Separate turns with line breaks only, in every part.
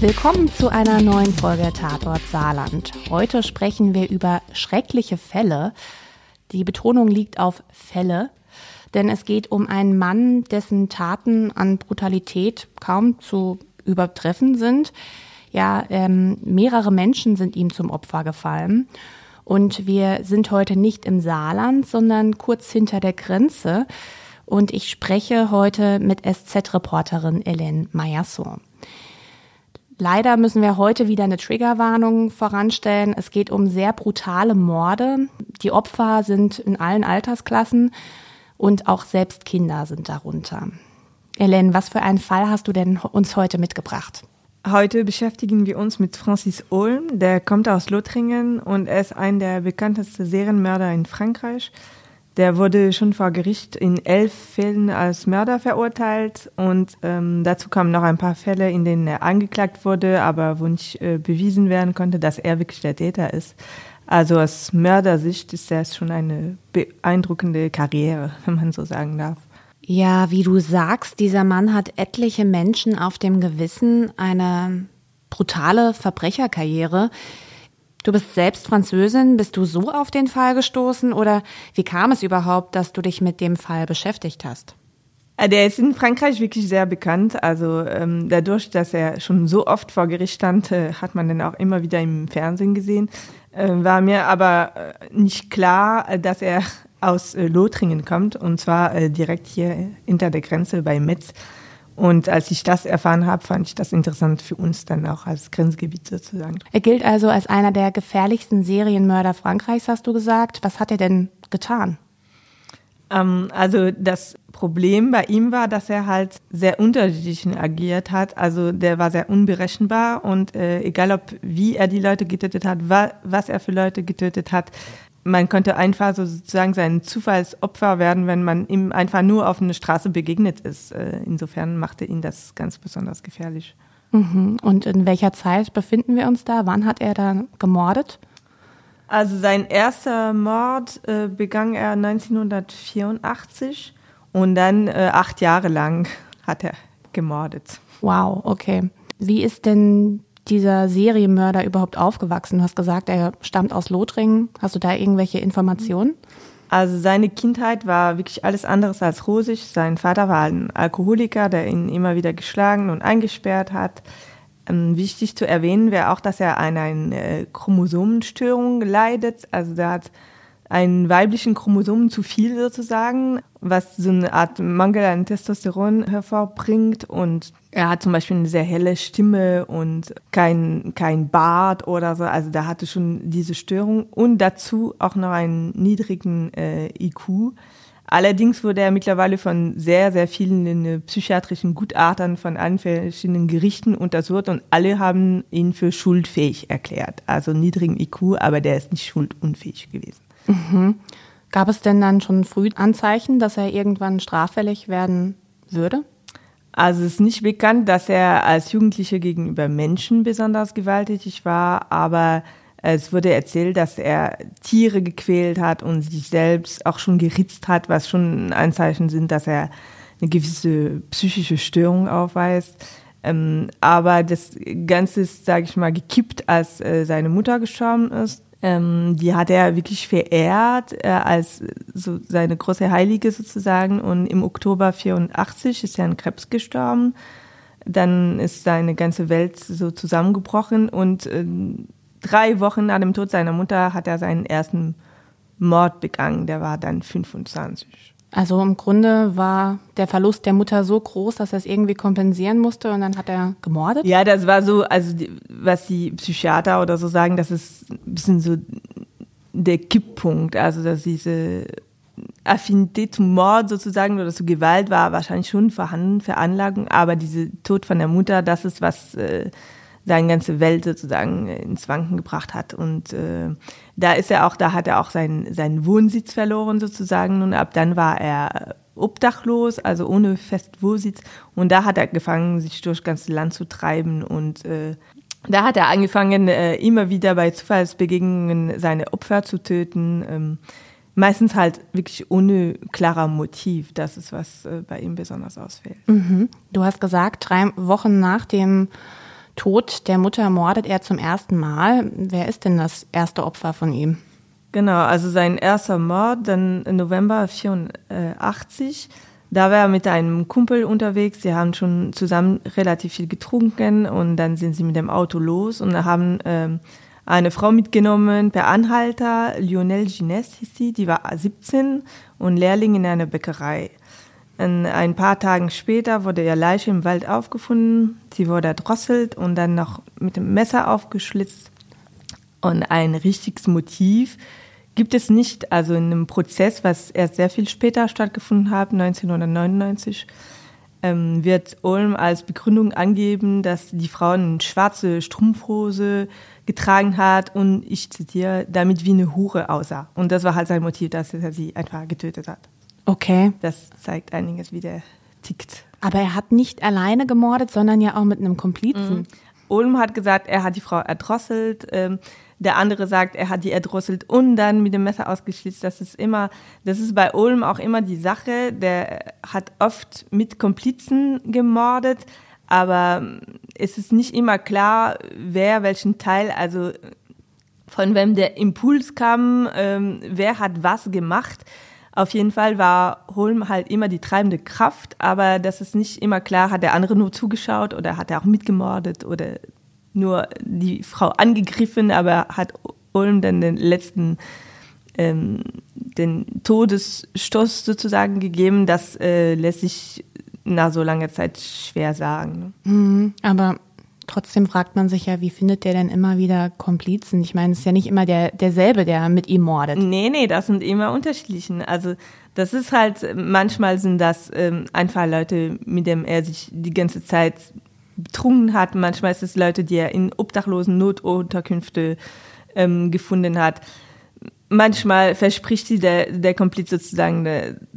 Willkommen zu einer neuen Folge Tatort Saarland. Heute sprechen wir über schreckliche Fälle. Die Betonung liegt auf Fälle, denn es geht um einen Mann, dessen Taten an Brutalität kaum zu übertreffen sind. Ja, ähm, mehrere Menschen sind ihm zum Opfer gefallen. Und wir sind heute nicht im Saarland, sondern kurz hinter der Grenze. Und ich spreche heute mit SZ-Reporterin Hélène Mayasson. Leider müssen wir heute wieder eine Triggerwarnung voranstellen. Es geht um sehr brutale Morde. Die Opfer sind in allen Altersklassen und auch selbst Kinder sind darunter. Hélène, was für einen Fall hast du denn uns heute mitgebracht?
Heute beschäftigen wir uns mit Francis Olm. Der kommt aus Lothringen und er ist ein der bekanntesten Serienmörder in Frankreich. Der wurde schon vor Gericht in elf Fällen als Mörder verurteilt und ähm, dazu kamen noch ein paar Fälle, in denen er angeklagt wurde, aber wo nicht äh, bewiesen werden konnte, dass er wirklich der Täter ist. Also aus Mördersicht ist das schon eine beeindruckende Karriere, wenn man so sagen darf.
Ja, wie du sagst, dieser Mann hat etliche Menschen auf dem Gewissen, eine brutale Verbrecherkarriere. Du bist selbst Französin. Bist du so auf den Fall gestoßen oder wie kam es überhaupt, dass du dich mit dem Fall beschäftigt hast?
Äh, der ist in Frankreich wirklich sehr bekannt. Also ähm, dadurch, dass er schon so oft vor Gericht stand, äh, hat man den auch immer wieder im Fernsehen gesehen. Äh, war mir aber äh, nicht klar, äh, dass er aus äh, Lothringen kommt und zwar direkt hier hinter der Grenze bei Metz. Und als ich das erfahren habe, fand ich das interessant für uns dann auch als Grenzgebiet sozusagen.
Er gilt also als einer der gefährlichsten Serienmörder Frankreichs, hast du gesagt. Was hat er denn getan?
Ähm, also das Problem bei ihm war, dass er halt sehr unterschiedlich agiert hat. Also der war sehr unberechenbar und äh, egal ob wie er die Leute getötet hat, wa was er für Leute getötet hat, man könnte einfach so sozusagen sein Zufallsopfer werden, wenn man ihm einfach nur auf einer Straße begegnet ist. Äh, insofern machte ihn das ganz besonders gefährlich.
Mhm. Und in welcher Zeit befinden wir uns da? Wann hat er da gemordet?
Also sein erster Mord äh, begann er 1984 und dann äh, acht Jahre lang hat er gemordet.
Wow, okay. Wie ist denn dieser Serienmörder überhaupt aufgewachsen? Du hast gesagt, er stammt aus Lothringen. Hast du da irgendwelche Informationen?
Also seine Kindheit war wirklich alles anderes als rosig. Sein Vater war ein Alkoholiker, der ihn immer wieder geschlagen und eingesperrt hat. Ähm, wichtig zu erwähnen wäre auch, dass er an einer äh, Chromosomenstörung leidet. Also der hat einen weiblichen Chromosomen zu viel sozusagen, was so eine Art Mangel an Testosteron hervorbringt. Und er hat zum Beispiel eine sehr helle Stimme und kein, kein Bart oder so. Also da hatte schon diese Störung und dazu auch noch einen niedrigen äh, IQ. Allerdings wurde er mittlerweile von sehr, sehr vielen äh, psychiatrischen Gutachtern von allen verschiedenen Gerichten untersucht und alle haben ihn für schuldfähig erklärt. Also niedrigen IQ, aber der ist nicht schuldunfähig gewesen.
Mhm. Gab es denn dann schon früh Anzeichen, dass er irgendwann straffällig werden würde?
Also es ist nicht bekannt, dass er als Jugendlicher gegenüber Menschen besonders gewalttätig war, aber es wurde erzählt, dass er Tiere gequält hat und sich selbst auch schon geritzt hat, was schon ein Zeichen sind, dass er eine gewisse psychische Störung aufweist. Ähm, aber das Ganze ist, sage ich mal, gekippt, als äh, seine Mutter gestorben ist. Ähm, die hat er wirklich verehrt äh, als so seine große Heilige sozusagen. Und im Oktober 84 ist er an Krebs gestorben. Dann ist seine ganze Welt so zusammengebrochen und äh, drei Wochen nach dem Tod seiner Mutter hat er seinen ersten Mord begangen. Der war dann 25.
Also im Grunde war der Verlust der Mutter so groß, dass er es irgendwie kompensieren musste und dann hat er gemordet?
Ja, das war so, also was die Psychiater oder so sagen, das ist ein bisschen so der Kipppunkt. Also dass diese Affinität zum Mord sozusagen oder zu Gewalt war wahrscheinlich schon vorhanden, Veranlagung, aber diese Tod von der Mutter, das ist was äh, seine ganze Welt sozusagen ins Wanken gebracht hat. Und äh, da ist er auch, da hat er auch seinen, seinen Wohnsitz verloren sozusagen. Und ab dann war er obdachlos, also ohne fest Wohnsitz. Und da hat er angefangen, sich durch das ganze Land zu treiben. Und äh, da hat er angefangen, äh, immer wieder bei Zufallsbegegnungen seine Opfer zu töten. Ähm, meistens halt wirklich ohne klarer Motiv. Das ist, was äh, bei ihm besonders ausfällt.
Mhm. Du hast gesagt, drei Wochen nach dem Tod der Mutter mordet er zum ersten Mal. Wer ist denn das erste Opfer von ihm?
Genau, also sein erster Mord, dann im November 84. Da war er mit einem Kumpel unterwegs. Sie haben schon zusammen relativ viel getrunken und dann sind sie mit dem Auto los und haben ähm, eine Frau mitgenommen per Anhalter. Lionel Gines hieß sie, die war 17 und Lehrling in einer Bäckerei. Ein paar Tage später wurde ihr Leiche im Wald aufgefunden. Sie wurde erdrosselt und dann noch mit dem Messer aufgeschlitzt. Und ein richtiges Motiv gibt es nicht. Also in einem Prozess, was erst sehr viel später stattgefunden hat, 1999, ähm, wird Ulm als Begründung angeben, dass die Frau eine schwarze Strumpfhose getragen hat und ich zitiere, damit wie eine Hure aussah. Und das war halt sein Motiv, dass er sie einfach getötet hat.
Okay.
Das zeigt einiges, wie der tickt.
Aber er hat nicht alleine gemordet, sondern ja auch mit einem Komplizen.
Mhm. Ulm hat gesagt, er hat die Frau erdrosselt. Ähm, der andere sagt, er hat die erdrosselt und dann mit dem Messer ausgeschlitzt. Das ist immer, das ist bei Ulm auch immer die Sache. Der hat oft mit Komplizen gemordet, aber es ist nicht immer klar, wer welchen Teil, also von wem der Impuls kam, ähm, wer hat was gemacht. Auf jeden Fall war Holm halt immer die treibende Kraft, aber das ist nicht immer klar, hat der andere nur zugeschaut oder hat er auch mitgemordet oder nur die Frau angegriffen, aber hat Ulm dann den letzten ähm, den Todesstoß sozusagen gegeben. Das äh, lässt sich nach so langer Zeit schwer sagen.
Ne? Mhm, aber trotzdem fragt man sich ja, wie findet der denn immer wieder Komplizen? Ich meine, es ist ja nicht immer der, derselbe, der mit ihm mordet.
Nee, nee, das sind immer unterschiedlichen. Also das ist halt, manchmal sind das ähm, einfach Leute, mit denen er sich die ganze Zeit betrunken hat. Manchmal ist es Leute, die er in obdachlosen Notunterkünfte ähm, gefunden hat. Manchmal verspricht sie der, der Kompliz sozusagen,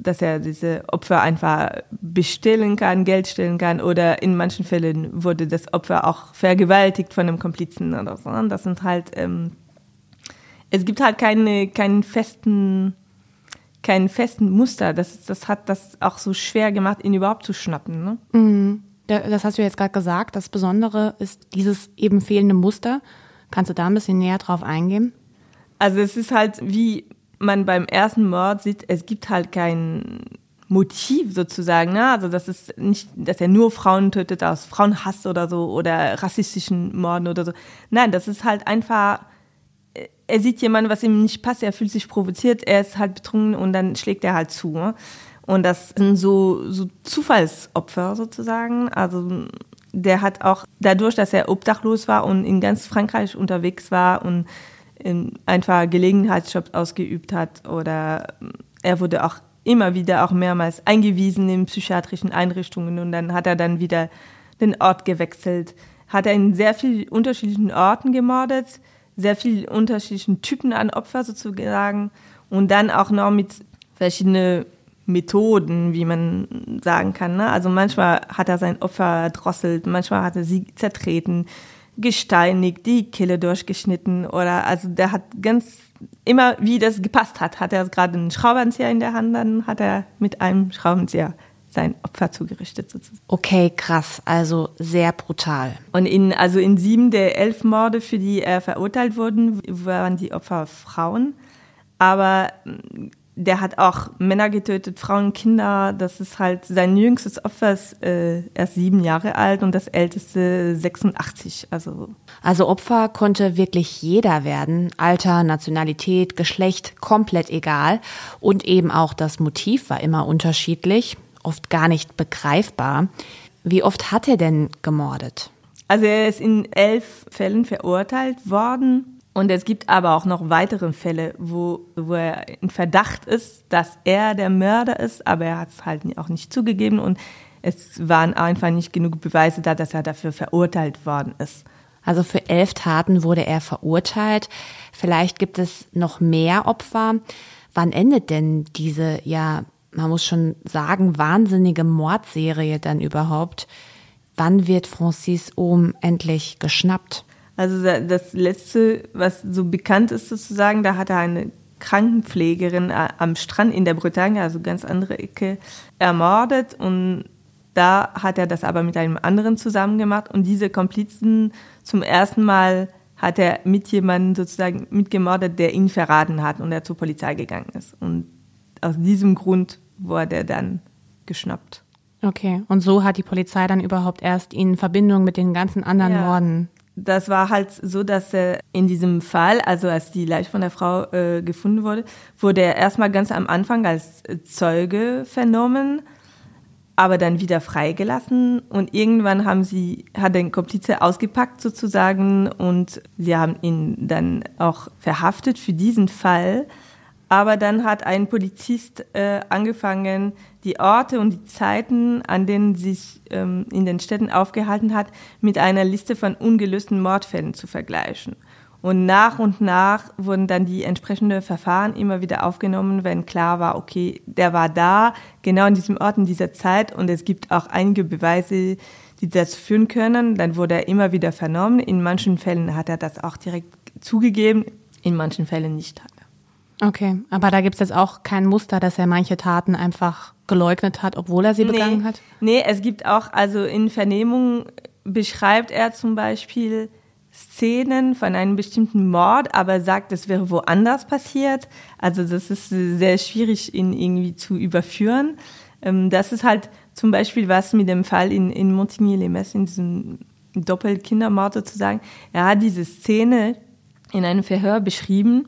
dass er diese Opfer einfach bestellen kann, Geld stellen kann oder in manchen Fällen wurde das Opfer auch vergewaltigt von einem Komplizen oder so. Das sind halt, ähm, es gibt halt keine, keinen festen, keinen festen Muster. Das, das hat das auch so schwer gemacht, ihn überhaupt zu schnappen. Ne?
Mhm. Das hast du jetzt gerade gesagt. Das Besondere ist dieses eben fehlende Muster. Kannst du da ein bisschen näher drauf eingehen?
Also es ist halt, wie man beim ersten Mord sieht, es gibt halt kein Motiv sozusagen. Ne? Also das ist nicht, dass er nur Frauen tötet aus Frauenhass oder so oder rassistischen Morden oder so. Nein, das ist halt einfach, er sieht jemanden, was ihm nicht passt, er fühlt sich provoziert, er ist halt betrunken und dann schlägt er halt zu. Ne? Und das sind so, so Zufallsopfer sozusagen. Also der hat auch dadurch, dass er obdachlos war und in ganz Frankreich unterwegs war und einfach Gelegenheitsjobs ausgeübt hat oder er wurde auch immer wieder auch mehrmals eingewiesen in psychiatrischen Einrichtungen und dann hat er dann wieder den Ort gewechselt. Hat er in sehr vielen unterschiedlichen Orten gemordet, sehr vielen unterschiedlichen Typen an Opfer sozusagen und dann auch noch mit verschiedenen Methoden, wie man sagen kann. Ne? Also manchmal hat er sein Opfer drosselt, manchmal hat er sie zertreten, gesteinigt, die Kehle durchgeschnitten oder also der hat ganz immer, wie das gepasst hat, hat er gerade einen Schraubenzieher in der Hand, dann hat er mit einem Schraubenzieher sein Opfer zugerichtet sozusagen.
Okay, krass, also sehr brutal.
Und in, also in sieben der elf Morde, für die er verurteilt wurde, waren die Opfer Frauen. Aber der hat auch Männer getötet, Frauen, Kinder. Das ist halt sein jüngstes Opfer ist äh, erst sieben Jahre alt und das älteste 86. Also
also Opfer konnte wirklich jeder werden, Alter, Nationalität, Geschlecht, komplett egal. Und eben auch das Motiv war immer unterschiedlich, oft gar nicht begreifbar. Wie oft hat er denn gemordet?
Also er ist in elf Fällen verurteilt worden und es gibt aber auch noch weitere Fälle, wo, wo er in Verdacht ist, dass er der Mörder ist, aber er hat es halt auch nicht zugegeben und es waren einfach nicht genug Beweise da, dass er dafür verurteilt worden ist.
Also für elf Taten wurde er verurteilt. Vielleicht gibt es noch mehr Opfer. Wann endet denn diese, ja, man muss schon sagen, wahnsinnige Mordserie dann überhaupt? Wann wird Francis Ohm endlich geschnappt?
Also das letzte, was so bekannt ist sozusagen, da hat er eine Krankenpflegerin äh, am Strand in der Bretagne, also ganz andere Ecke, ermordet und Da hat er das aber mit einem anderen zusammen gemacht und diese Komplizen zum ersten Mal hat er mit jemandem sozusagen mitgemordet, der ihn verraten hat und er zur Polizei gegangen ist. Und aus diesem Grund wurde er dann geschnappt.
Okay, und so hat die Polizei dann überhaupt erst ihn in Verbindung mit den ganzen anderen ja. Morden.
Das war halt so, dass er in diesem Fall, also als die Leiche von der Frau äh, gefunden wurde, wurde er erstmal ganz am Anfang als Zeuge vernommen aber dann wieder freigelassen und irgendwann haben sie, hat den Komplize ausgepackt sozusagen und sie haben ihn dann auch verhaftet für diesen Fall. Aber dann hat ein Polizist äh, angefangen, die Orte und die Zeiten, an denen sich ähm, in den Städten aufgehalten hat, mit einer Liste von ungelösten Mordfällen zu vergleichen. Und nach und nach wurden dann die entsprechenden Verfahren immer wieder aufgenommen, wenn klar war, okay, der war da, genau in diesem Ort, in dieser Zeit und es gibt auch einige Beweise, die das führen können. Dann wurde er immer wieder vernommen. In manchen Fällen hat er das auch direkt zugegeben, in manchen Fällen nicht.
Okay, aber da gibt es jetzt auch kein Muster, dass er manche Taten einfach geleugnet hat, obwohl er sie begangen
nee,
hat?
Nee, es gibt auch, also in Vernehmungen beschreibt er zum Beispiel, Szenen von einem bestimmten Mord, aber sagt, es wäre woanders passiert. Also das ist sehr schwierig, ihn irgendwie zu überführen. Ähm, das ist halt zum Beispiel was mit dem Fall in, in Montigny-les-Metz, in diesem Doppelkindermord sozusagen. Er hat diese Szene in einem Verhör beschrieben,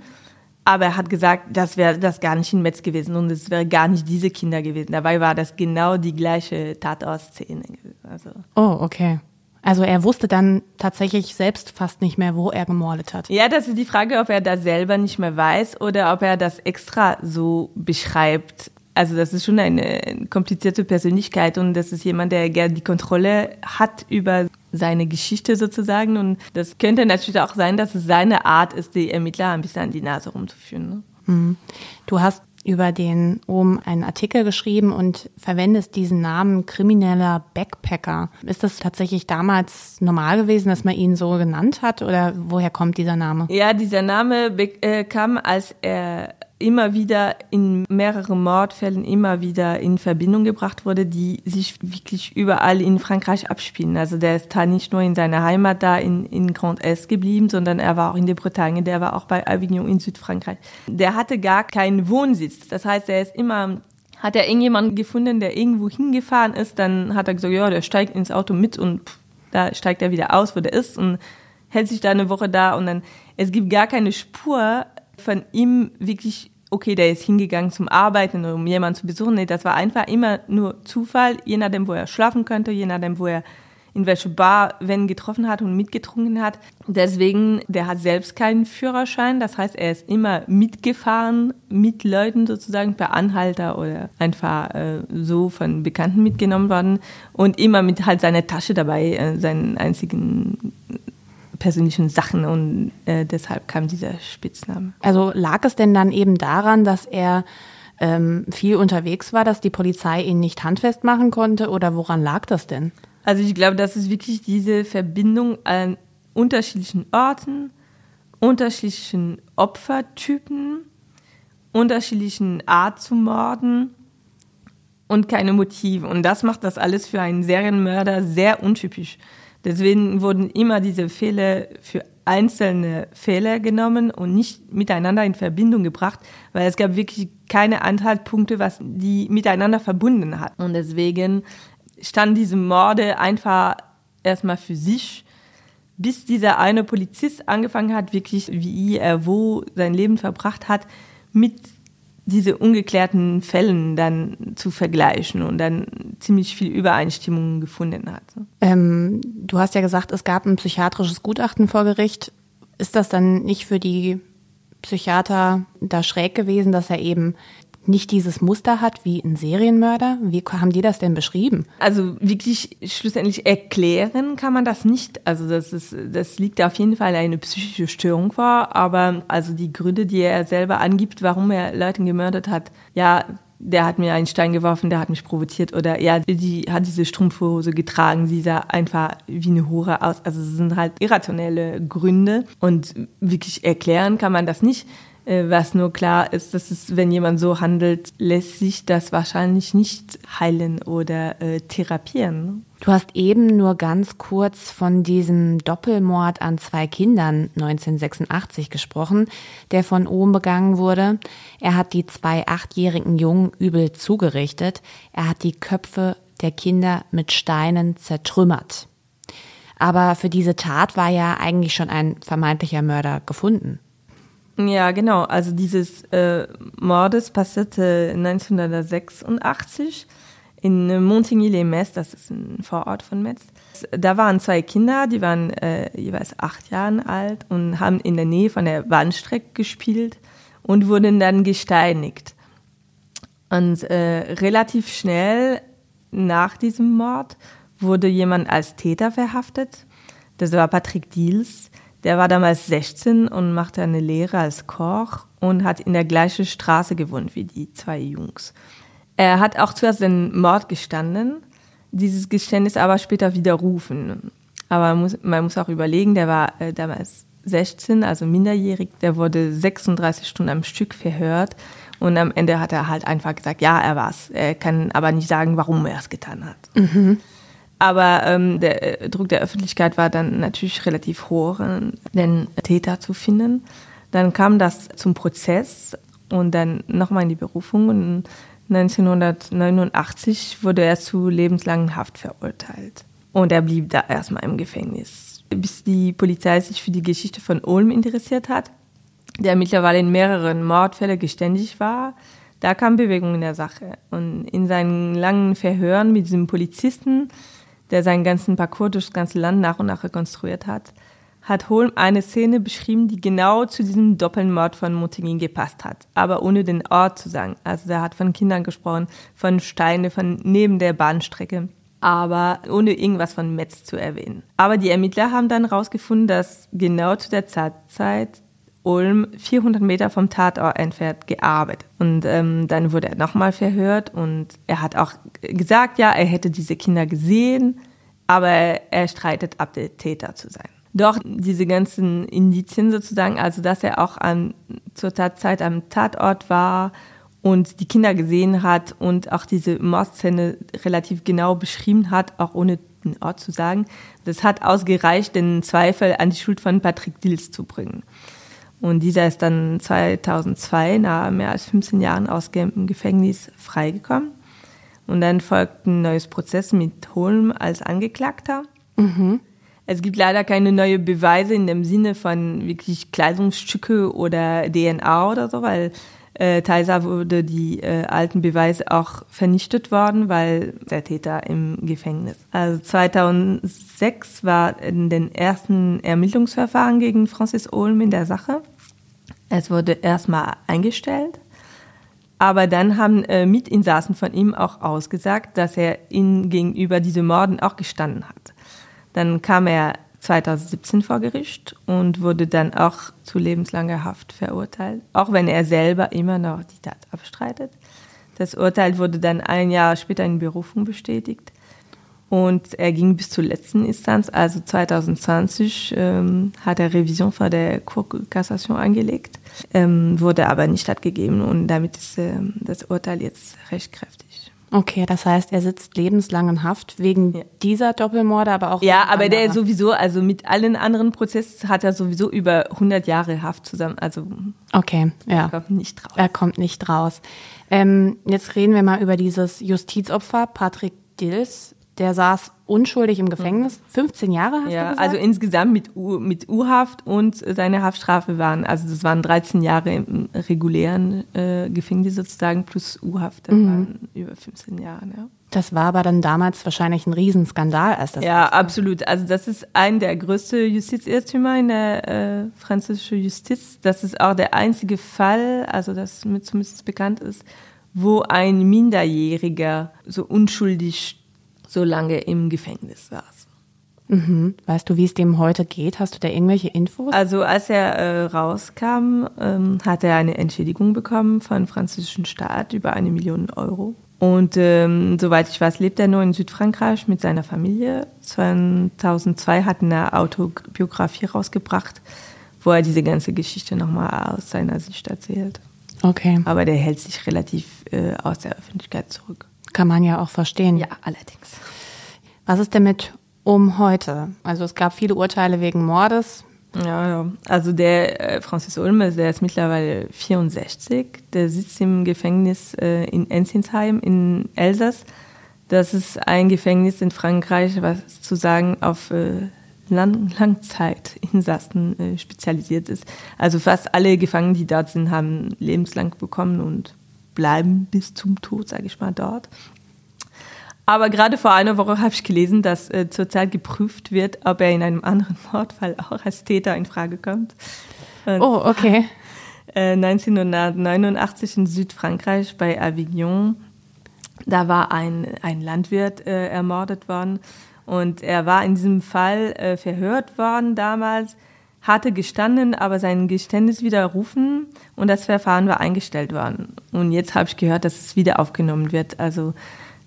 aber er hat gesagt, das wäre das gar nicht in Metz gewesen und es wäre gar nicht diese Kinder gewesen. Dabei war das genau die gleiche Tatortszene.
Also. Oh, okay. Also er wusste dann tatsächlich selbst fast nicht mehr, wo er gemordet hat.
Ja, das ist die Frage, ob er das selber nicht mehr weiß oder ob er das extra so beschreibt. Also das ist schon eine komplizierte Persönlichkeit und das ist jemand, der gerne die Kontrolle hat über seine Geschichte sozusagen. Und das könnte natürlich auch sein, dass es seine Art ist, die Ermittler ein bisschen an die Nase rumzuführen. Ne?
Mhm. Du hast über den Ohm einen Artikel geschrieben und verwendest diesen Namen krimineller Backpacker. Ist das tatsächlich damals normal gewesen, dass man ihn so genannt hat oder woher kommt dieser Name?
Ja, dieser Name äh, kam, als er immer wieder in mehreren Mordfällen immer wieder in Verbindung gebracht wurde, die sich wirklich überall in Frankreich abspielen. Also der ist da nicht nur in seiner Heimat da in, in Grand Est geblieben, sondern er war auch in der Bretagne, der war auch bei Avignon in Südfrankreich. Der hatte gar keinen Wohnsitz. Das heißt, er ist immer hat er irgendjemanden gefunden, der irgendwo hingefahren ist, dann hat er gesagt, ja, der steigt ins Auto mit und pff, da steigt er wieder aus, wo der ist und hält sich da eine Woche da und dann, es gibt gar keine Spur von ihm wirklich, okay, der ist hingegangen zum Arbeiten um jemanden zu besuchen. Nee, das war einfach immer nur Zufall, je nachdem, wo er schlafen könnte, je nachdem, wo er in welche Bar wenn getroffen hat und mitgetrunken hat. Deswegen, der hat selbst keinen Führerschein. Das heißt, er ist immer mitgefahren mit Leuten sozusagen per Anhalter oder einfach äh, so von Bekannten mitgenommen worden und immer mit halt seiner Tasche dabei, äh, seinen einzigen persönlichen Sachen und äh, deshalb kam dieser Spitzname.
Also lag es denn dann eben daran, dass er ähm, viel unterwegs war, dass die Polizei ihn nicht handfest machen konnte oder woran lag das denn?
Also ich glaube, das ist wirklich diese Verbindung an unterschiedlichen Orten, unterschiedlichen Opfertypen, unterschiedlichen Art zu morden und keine Motive. Und das macht das alles für einen Serienmörder sehr untypisch. Deswegen wurden immer diese Fehler für einzelne Fehler genommen und nicht miteinander in Verbindung gebracht, weil es gab wirklich keine Anhaltspunkte, was die miteinander verbunden hat. Und deswegen standen diese Morde einfach erstmal für sich, bis dieser eine Polizist angefangen hat, wirklich wie er wo sein Leben verbracht hat, mit diese ungeklärten Fällen dann zu vergleichen und dann ziemlich viel Übereinstimmung gefunden hat.
Ähm, du hast ja gesagt, es gab ein psychiatrisches Gutachten vor Gericht. Ist das dann nicht für die Psychiater da schräg gewesen, dass er eben nicht dieses Muster hat wie ein Serienmörder? Wie haben die das denn beschrieben?
Also wirklich schlussendlich erklären kann man das nicht. Also das ist, das liegt auf jeden Fall eine psychische Störung vor. Aber also die Gründe, die er selber angibt, warum er Leute gemördet hat, ja, der hat mir einen Stein geworfen, der hat mich provoziert oder ja, die hat diese Strumpfhose getragen, sie sah einfach wie eine Hure aus. Also es sind halt irrationelle Gründe und wirklich erklären kann man das nicht. Äh, was nur klar ist, dass es, wenn jemand so handelt, lässt sich das wahrscheinlich nicht heilen oder äh, therapieren.
Du hast eben nur ganz kurz von diesem Doppelmord an zwei Kindern 1986 gesprochen, der von Ohm begangen wurde. Er hat die zwei achtjährigen Jungen übel zugerichtet. Er hat die Köpfe der Kinder mit Steinen zertrümmert. Aber für diese Tat war ja eigentlich schon ein vermeintlicher Mörder gefunden.
Ja, genau. Also dieses äh, Mordes passierte 1986 in Montigny-les-Metz, das ist ein Vorort von Metz. Da waren zwei Kinder, die waren äh, jeweils acht Jahre alt und haben in der Nähe von der Bahnstrecke gespielt und wurden dann gesteinigt. Und äh, relativ schnell nach diesem Mord wurde jemand als Täter verhaftet. Das war Patrick Diels. Der war damals 16 und machte eine Lehre als Koch und hat in der gleichen Straße gewohnt wie die zwei Jungs. Er hat auch zuerst den Mord gestanden, dieses Geständnis aber später widerrufen. Aber man muss, man muss auch überlegen, der war äh, damals 16, also minderjährig, der wurde 36 Stunden am Stück verhört und am Ende hat er halt einfach gesagt, ja, er war's. Er kann aber nicht sagen, warum er es getan hat. Mhm. Aber ähm, der äh, Druck der Öffentlichkeit war dann natürlich relativ hoch, den Täter zu finden. Dann kam das zum Prozess und dann nochmal in die Berufung. Und 1989 wurde er zu lebenslangen Haft verurteilt. Und er blieb da erstmal im Gefängnis. Bis die Polizei sich für die Geschichte von Ulm interessiert hat, der mittlerweile in mehreren Mordfällen geständig war, da kam Bewegung in der Sache. Und in seinen langen Verhören mit diesem Polizisten der seinen ganzen Parcours durchs ganze Land nach und nach rekonstruiert hat, hat Holm eine Szene beschrieben, die genau zu diesem Doppelmord von Montigny gepasst hat, aber ohne den Ort zu sagen. Also er hat von Kindern gesprochen, von Steine, von neben der Bahnstrecke, aber ohne irgendwas von Metz zu erwähnen. Aber die Ermittler haben dann herausgefunden, dass genau zu der Zeit Ulm 400 Meter vom Tatort entfernt gearbeitet. Und ähm, dann wurde er nochmal verhört und er hat auch gesagt, ja, er hätte diese Kinder gesehen, aber er streitet ab, der Täter zu sein. Doch diese ganzen Indizien sozusagen, also dass er auch an, zur Tatzeit am Tatort war und die Kinder gesehen hat und auch diese Mordszene relativ genau beschrieben hat, auch ohne den Ort zu sagen, das hat ausgereicht, den Zweifel an die Schuld von Patrick Dils zu bringen. Und dieser ist dann 2002 nach mehr als 15 Jahren aus dem Gefängnis freigekommen. Und dann folgt ein neues Prozess mit Holm als Angeklagter. Mhm. Es gibt leider keine neuen Beweise in dem Sinne von wirklich Kleidungsstücke oder DNA oder so, weil äh, teilweise wurde die äh, alten Beweise auch vernichtet worden, weil der Täter im Gefängnis. Also 2006 war in den ersten Ermittlungsverfahren gegen Francis Olm in der Sache. Es wurde erstmal eingestellt, aber dann haben äh, Mitinsassen von ihm auch ausgesagt, dass er ihnen gegenüber diese Morden auch gestanden hat. Dann kam er 2017 vor Gericht und wurde dann auch zu lebenslanger Haft verurteilt, auch wenn er selber immer noch die Tat abstreitet. Das Urteil wurde dann ein Jahr später in Berufung bestätigt und er ging bis zur letzten Instanz, also 2020 ähm, hat er Revision vor der Cour Cassation angelegt, ähm, wurde aber nicht stattgegeben und damit ist ähm, das Urteil jetzt rechtkräftig.
Okay, das heißt, er sitzt lebenslang in Haft wegen ja. dieser Doppelmorde, aber auch.
Ja, aber der sowieso, also mit allen anderen Prozessen hat er sowieso über 100 Jahre Haft zusammen. Also.
Okay, ja.
Er kommt nicht raus.
Er kommt nicht raus. Ähm, jetzt reden wir mal über dieses Justizopfer, Patrick Dills. Der saß unschuldig im Gefängnis, 15 Jahre hast
ja, also insgesamt mit U, mit U-Haft und seine Haftstrafe waren, also das waren 13 Jahre im regulären äh, Gefängnis sozusagen plus U-Haft, das mhm. waren über 15 Jahre, ja.
Das war aber dann damals wahrscheinlich ein Riesenskandal, als das.
Ja, absolut. Also das ist ein der größten Justizirrtümer in der äh, französischen Justiz. Das ist auch der einzige Fall, also das mir zumindest bekannt ist, wo ein Minderjähriger so unschuldig so lange im Gefängnis saß.
Mhm. Weißt du, wie es dem heute geht? Hast du da irgendwelche Infos?
Also als er äh, rauskam, ähm, hat er eine Entschädigung bekommen vom französischen Staat über eine Million Euro. Und ähm, soweit ich weiß, lebt er nur in Südfrankreich mit seiner Familie. 2002 hat er eine Autobiografie rausgebracht, wo er diese ganze Geschichte nochmal aus seiner Sicht erzählt.
Okay.
Aber der hält sich relativ äh, aus der Öffentlichkeit zurück.
Kann man ja auch verstehen.
Ja, allerdings.
Was ist denn mit um heute? Also es gab viele Urteile wegen Mordes.
Ja, ja. Also der äh, Francis Ulmes, der ist mittlerweile 64. Der sitzt im Gefängnis äh, in Enzinsheim in Elsass. Das ist ein Gefängnis in Frankreich, was zu sagen auf äh, Lang Langzeitinsassen äh, spezialisiert ist. Also fast alle Gefangenen, die dort sind, haben lebenslang bekommen und bleiben bis zum Tod, sage ich mal, dort. Aber gerade vor einer Woche habe ich gelesen, dass äh, zurzeit geprüft wird, ob er in einem anderen Mordfall auch als Täter in Frage kommt.
Und, oh, okay.
Äh, 1989 in Südfrankreich bei Avignon, da war ein, ein Landwirt äh, ermordet worden und er war in diesem Fall äh, verhört worden damals, hatte gestanden, aber sein Geständnis widerrufen und das Verfahren war eingestellt worden. Und jetzt habe ich gehört, dass es wieder aufgenommen wird. Also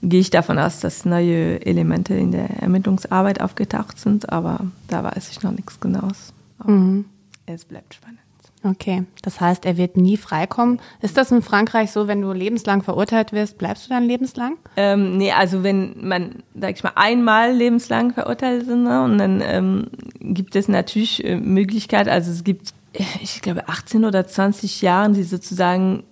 gehe ich davon aus, dass neue Elemente in der Ermittlungsarbeit aufgetaucht sind, aber da weiß ich noch nichts Genaues. Mhm. Es bleibt spannend.
Okay, das heißt, er wird nie freikommen. Ist das in Frankreich so, wenn du lebenslang verurteilt wirst, bleibst du dann lebenslang?
Ähm, nee, also wenn man, sag ich mal, einmal lebenslang verurteilt ist, ne, und dann ähm, gibt es natürlich äh, Möglichkeit, also es gibt, ich glaube, 18 oder 20 Jahre, die sozusagen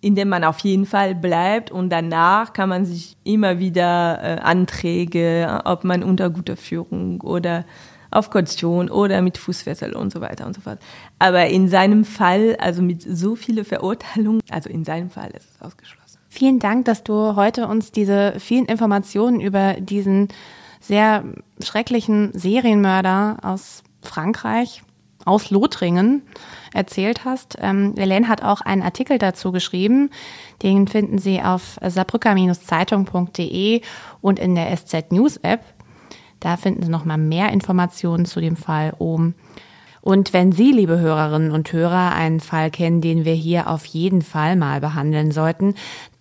in dem man auf jeden Fall bleibt und danach kann man sich immer wieder äh, Anträge, ob man unter guter Führung oder auf Kaution oder mit Fußfessel und so weiter und so fort. Aber in seinem Fall, also mit so vielen Verurteilungen, also in seinem Fall ist es ausgeschlossen.
Vielen Dank, dass du heute uns diese vielen Informationen über diesen sehr schrecklichen Serienmörder aus Frankreich aus Lothringen erzählt hast. Ähm, Helene hat auch einen Artikel dazu geschrieben. Den finden Sie auf saarbrücker-zeitung.de und in der SZ News App. Da finden Sie noch mal mehr Informationen zu dem Fall oben. Und wenn Sie, liebe Hörerinnen und Hörer, einen Fall kennen, den wir hier auf jeden Fall mal behandeln sollten,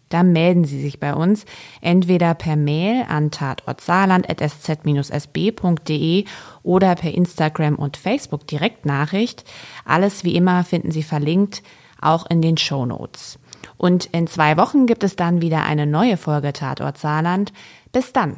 dann melden Sie sich bei uns entweder per Mail an tatortsaarland.sz-sb.de oder per Instagram und Facebook Direktnachricht. Alles wie immer finden Sie verlinkt, auch in den Show Notes. Und in zwei Wochen gibt es dann wieder eine neue Folge Tatort Saarland. Bis dann.